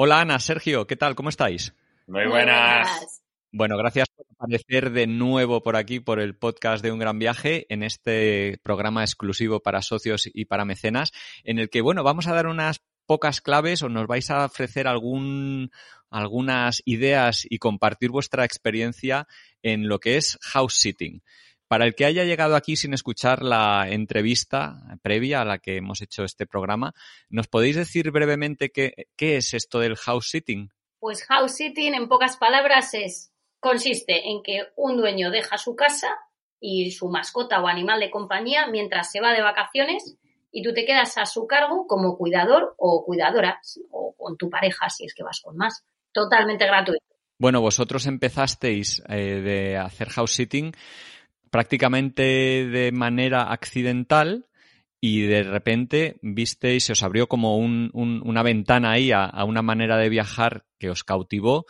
Hola Ana, Sergio, ¿qué tal? ¿Cómo estáis? Muy buenas. Bueno, gracias por aparecer de nuevo por aquí, por el podcast de Un Gran Viaje, en este programa exclusivo para socios y para mecenas, en el que, bueno, vamos a dar unas pocas claves o nos vais a ofrecer algún, algunas ideas y compartir vuestra experiencia en lo que es house sitting. Para el que haya llegado aquí sin escuchar la entrevista previa a la que hemos hecho este programa, ¿nos podéis decir brevemente qué, qué es esto del house sitting? Pues house sitting, en pocas palabras, es consiste en que un dueño deja su casa y su mascota o animal de compañía mientras se va de vacaciones y tú te quedas a su cargo como cuidador o cuidadora o con tu pareja si es que vas con más. Totalmente gratuito. Bueno, vosotros empezasteis eh, de hacer house sitting prácticamente de manera accidental y de repente visteis, se os abrió como un, una ventana ahí a, una manera de viajar que os cautivó.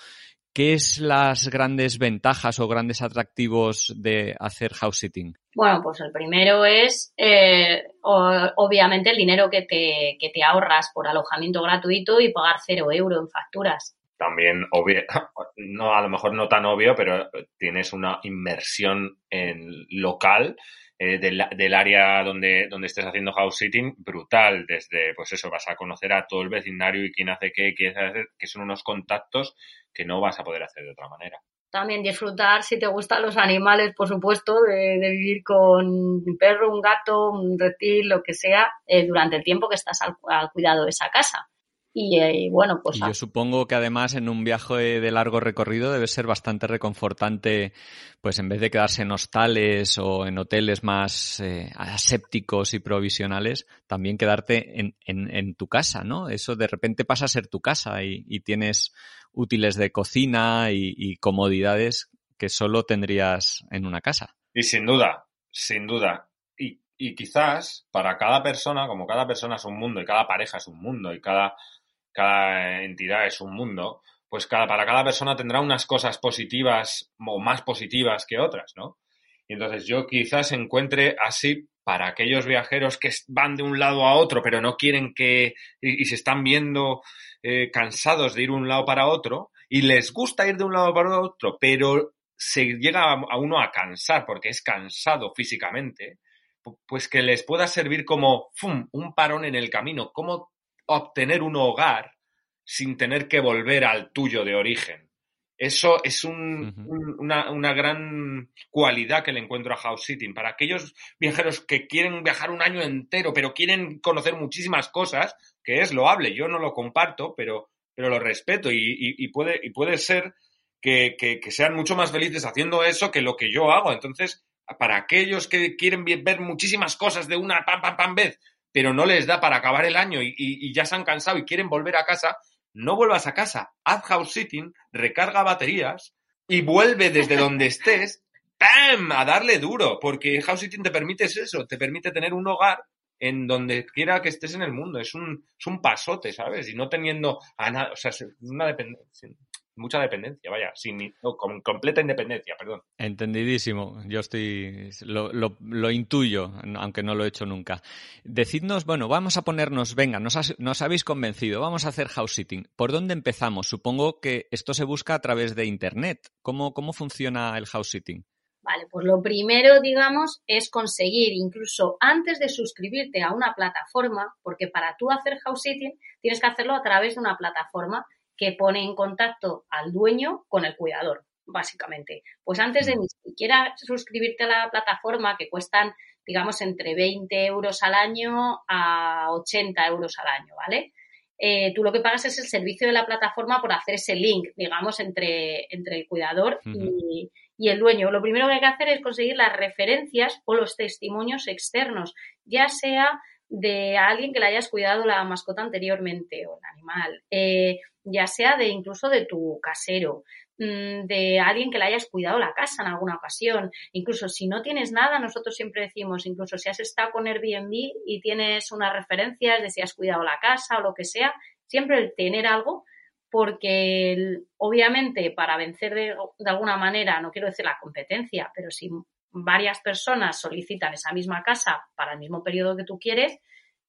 ¿Qué es las grandes ventajas o grandes atractivos de hacer house sitting? Bueno, pues el primero es eh, obviamente el dinero que te, que te ahorras por alojamiento gratuito y pagar cero euro en facturas también obvio, no a lo mejor no tan obvio, pero tienes una inmersión en local eh, del, del, área donde, donde estés haciendo house sitting brutal. Desde, pues eso, vas a conocer a todo el vecindario y quién hace qué, quién hace, que son unos contactos que no vas a poder hacer de otra manera. También disfrutar, si te gustan los animales, por supuesto, de, vivir con un perro, un gato, un reptil, lo que sea, eh, durante el tiempo que estás al, al cuidado de esa casa. Y, bueno, pues... Y yo supongo que además en un viaje de largo recorrido debe ser bastante reconfortante, pues en vez de quedarse en hostales o en hoteles más eh, asépticos y provisionales, también quedarte en, en, en, tu casa, ¿no? Eso de repente pasa a ser tu casa y, y tienes útiles de cocina y, y comodidades que solo tendrías en una casa. Y sin duda, sin duda. Y, quizás para cada persona, como cada persona es un mundo y cada pareja es un mundo y cada cada entidad es un mundo, pues cada, para cada persona tendrá unas cosas positivas o más positivas que otras, ¿no? Y entonces yo quizás encuentre así para aquellos viajeros que van de un lado a otro, pero no quieren que, y, se están viendo eh, cansados de ir un lado para otro, y les gusta ir de un lado para otro, pero se llega a uno a cansar porque es cansado físicamente, pues que les pueda servir como ¡fum! un parón en el camino, como obtener un hogar sin tener que volver al tuyo de origen. Eso es un, uh -huh. un, una, una, gran cualidad que le encuentro a house sitting. Para aquellos viajeros que quieren viajar un año entero, pero quieren conocer muchísimas cosas, que es loable, yo no lo comparto, pero, pero lo respeto y, y, y puede, y puede ser que, que, que, sean mucho más felices haciendo eso que lo que yo hago. Entonces, para aquellos que quieren ver muchísimas cosas de una pam, pam, pam vez, pero no les da para acabar el año y, y, y, ya se han cansado y quieren volver a casa, no vuelvas a casa, haz house sitting, recarga baterías y vuelve desde donde estés, ¡pam! a darle duro, porque house sitting te permite eso, te permite tener un hogar en donde quiera que estés en el mundo, es un, es un pasote, ¿sabes? Y no teniendo a nada, o sea, una dependencia, mucha dependencia, vaya, sin no, con completa independencia, perdón. Entendidísimo, yo estoy, lo, lo, lo, intuyo, aunque no lo he hecho nunca. Decidnos, bueno, vamos a ponernos, venga, nos, has, nos habéis convencido, vamos a hacer house sitting. ¿Por dónde empezamos? Supongo que esto se busca a través de Internet. ¿Cómo, cómo funciona el house sitting? Vale, pues lo primero, digamos, es conseguir, incluso antes de suscribirte a una plataforma, porque para tú hacer house sitting tienes que hacerlo a través de una plataforma que pone en contacto al dueño con el cuidador, básicamente. Pues antes de ni siquiera suscribirte a la plataforma, que cuestan, digamos, entre 20 euros al año a 80 euros al año, ¿vale? Eh, tú lo que pagas es el servicio de la plataforma por hacer ese link, digamos, entre, entre el cuidador uh -huh. y, y el dueño. Lo primero que hay que hacer es conseguir las referencias o los testimonios externos, ya sea de alguien que le hayas cuidado la mascota anteriormente o el animal, eh, ya sea de incluso de tu casero, mmm, de alguien que le hayas cuidado la casa en alguna ocasión. Incluso si no tienes nada, nosotros siempre decimos, incluso si has estado con Airbnb y tienes unas referencias de si has cuidado la casa o lo que sea, siempre el tener algo, porque obviamente para vencer de, de alguna manera, no quiero decir la competencia, pero si varias personas solicitan esa misma casa para el mismo periodo que tú quieres,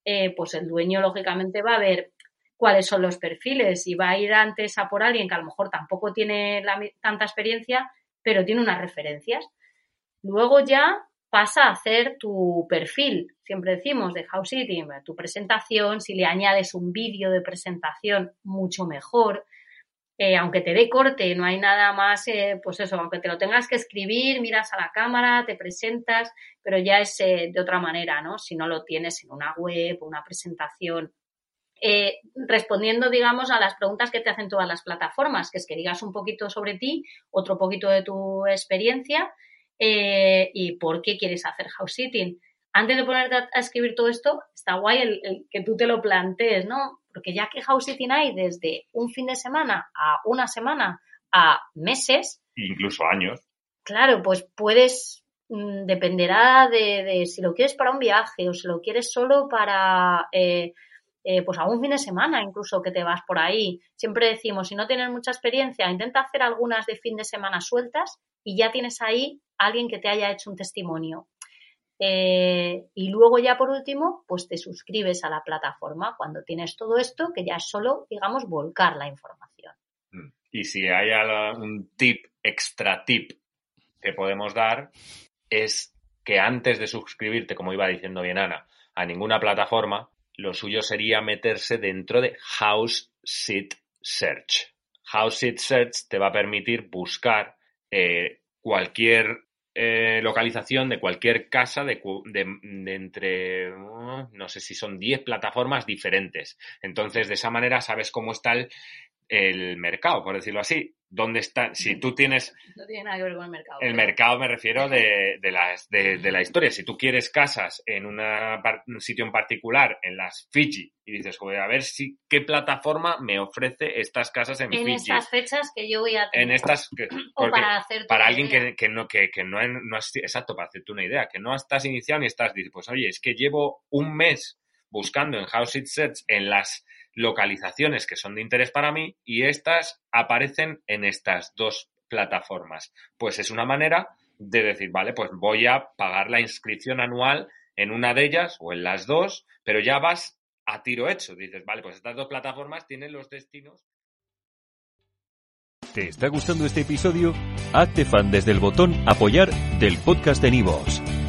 eh, pues el dueño lógicamente va a ver cuáles son los perfiles y va a ir antes a por alguien que a lo mejor tampoco tiene tanta experiencia, pero tiene unas referencias. Luego ya pasa a hacer tu perfil, siempre decimos, de house sitting, tu presentación, si le añades un vídeo de presentación, mucho mejor. Eh, aunque te dé corte, no hay nada más, eh, pues eso, aunque te lo tengas que escribir, miras a la cámara, te presentas, pero ya es eh, de otra manera, ¿no? Si no lo tienes en una web, una presentación. respondiendo, digamos, a las preguntas que te hacen todas las plataformas, que es que digas un poquito sobre ti, otro poquito de tu experiencia y por qué quieres hacer house sitting. Antes de ponerte a, escribir todo esto, está guay el que tú te lo plantees, ¿no? Porque ya que house sitting hay desde un fin de semana a una semana a meses. Incluso años. Claro, pues puedes, mm, dependerá de, si lo quieres para un viaje o si lo quieres solo para, eh, eh, pues a un fin de semana incluso que te vas por ahí. Siempre decimos, si no tienes mucha experiencia, intenta hacer algunas de fin de semana sueltas y ya tienes ahí alguien que te haya hecho un testimonio. Eh, y luego ya por último, pues te suscribes a la plataforma cuando tienes todo esto, que ya es solo, digamos, volcar la información. Mm. Y si hay un tip, extra tip que podemos dar, es que antes de suscribirte, como iba diciendo bien Ana, a ninguna plataforma, lo suyo sería meterse dentro de House Sit Search. House Sit Search te va a permitir buscar eh, cualquier eh, localización de cualquier casa de, entre, uh, no sé si son 10 plataformas diferentes. Entonces, de esa manera sabes cómo está el, el mercado, por decirlo así. ¿Dónde está? Si tú tienes... No tiene nada que ver con el mercado. El mercado me refiero de, de, la, de, la historia. Si tú quieres casas en una, un sitio en particular, en las Fiji, y dices, joder, a ver si qué plataforma me ofrece estas casas en, Fiji. En estas fechas que yo voy a tener. En estas... o para hacer Para alguien que, que, no, que, que no, no es... Exacto, para hacerte una idea. Que no estás iniciado ni estás... Dices, pues oye, es que llevo un mes buscando en House It Sets en las localizaciones que son de interés para mí y estas aparecen en estas dos plataformas. Pues es una manera de decir, vale, pues voy a pagar la inscripción anual en una de ellas o en las dos, pero ya vas a tiro hecho. Dices, vale, pues estas dos plataformas tienen los destinos. ¿Te está gustando este episodio? Hazte fan desde el botón apoyar del podcast de Nivos.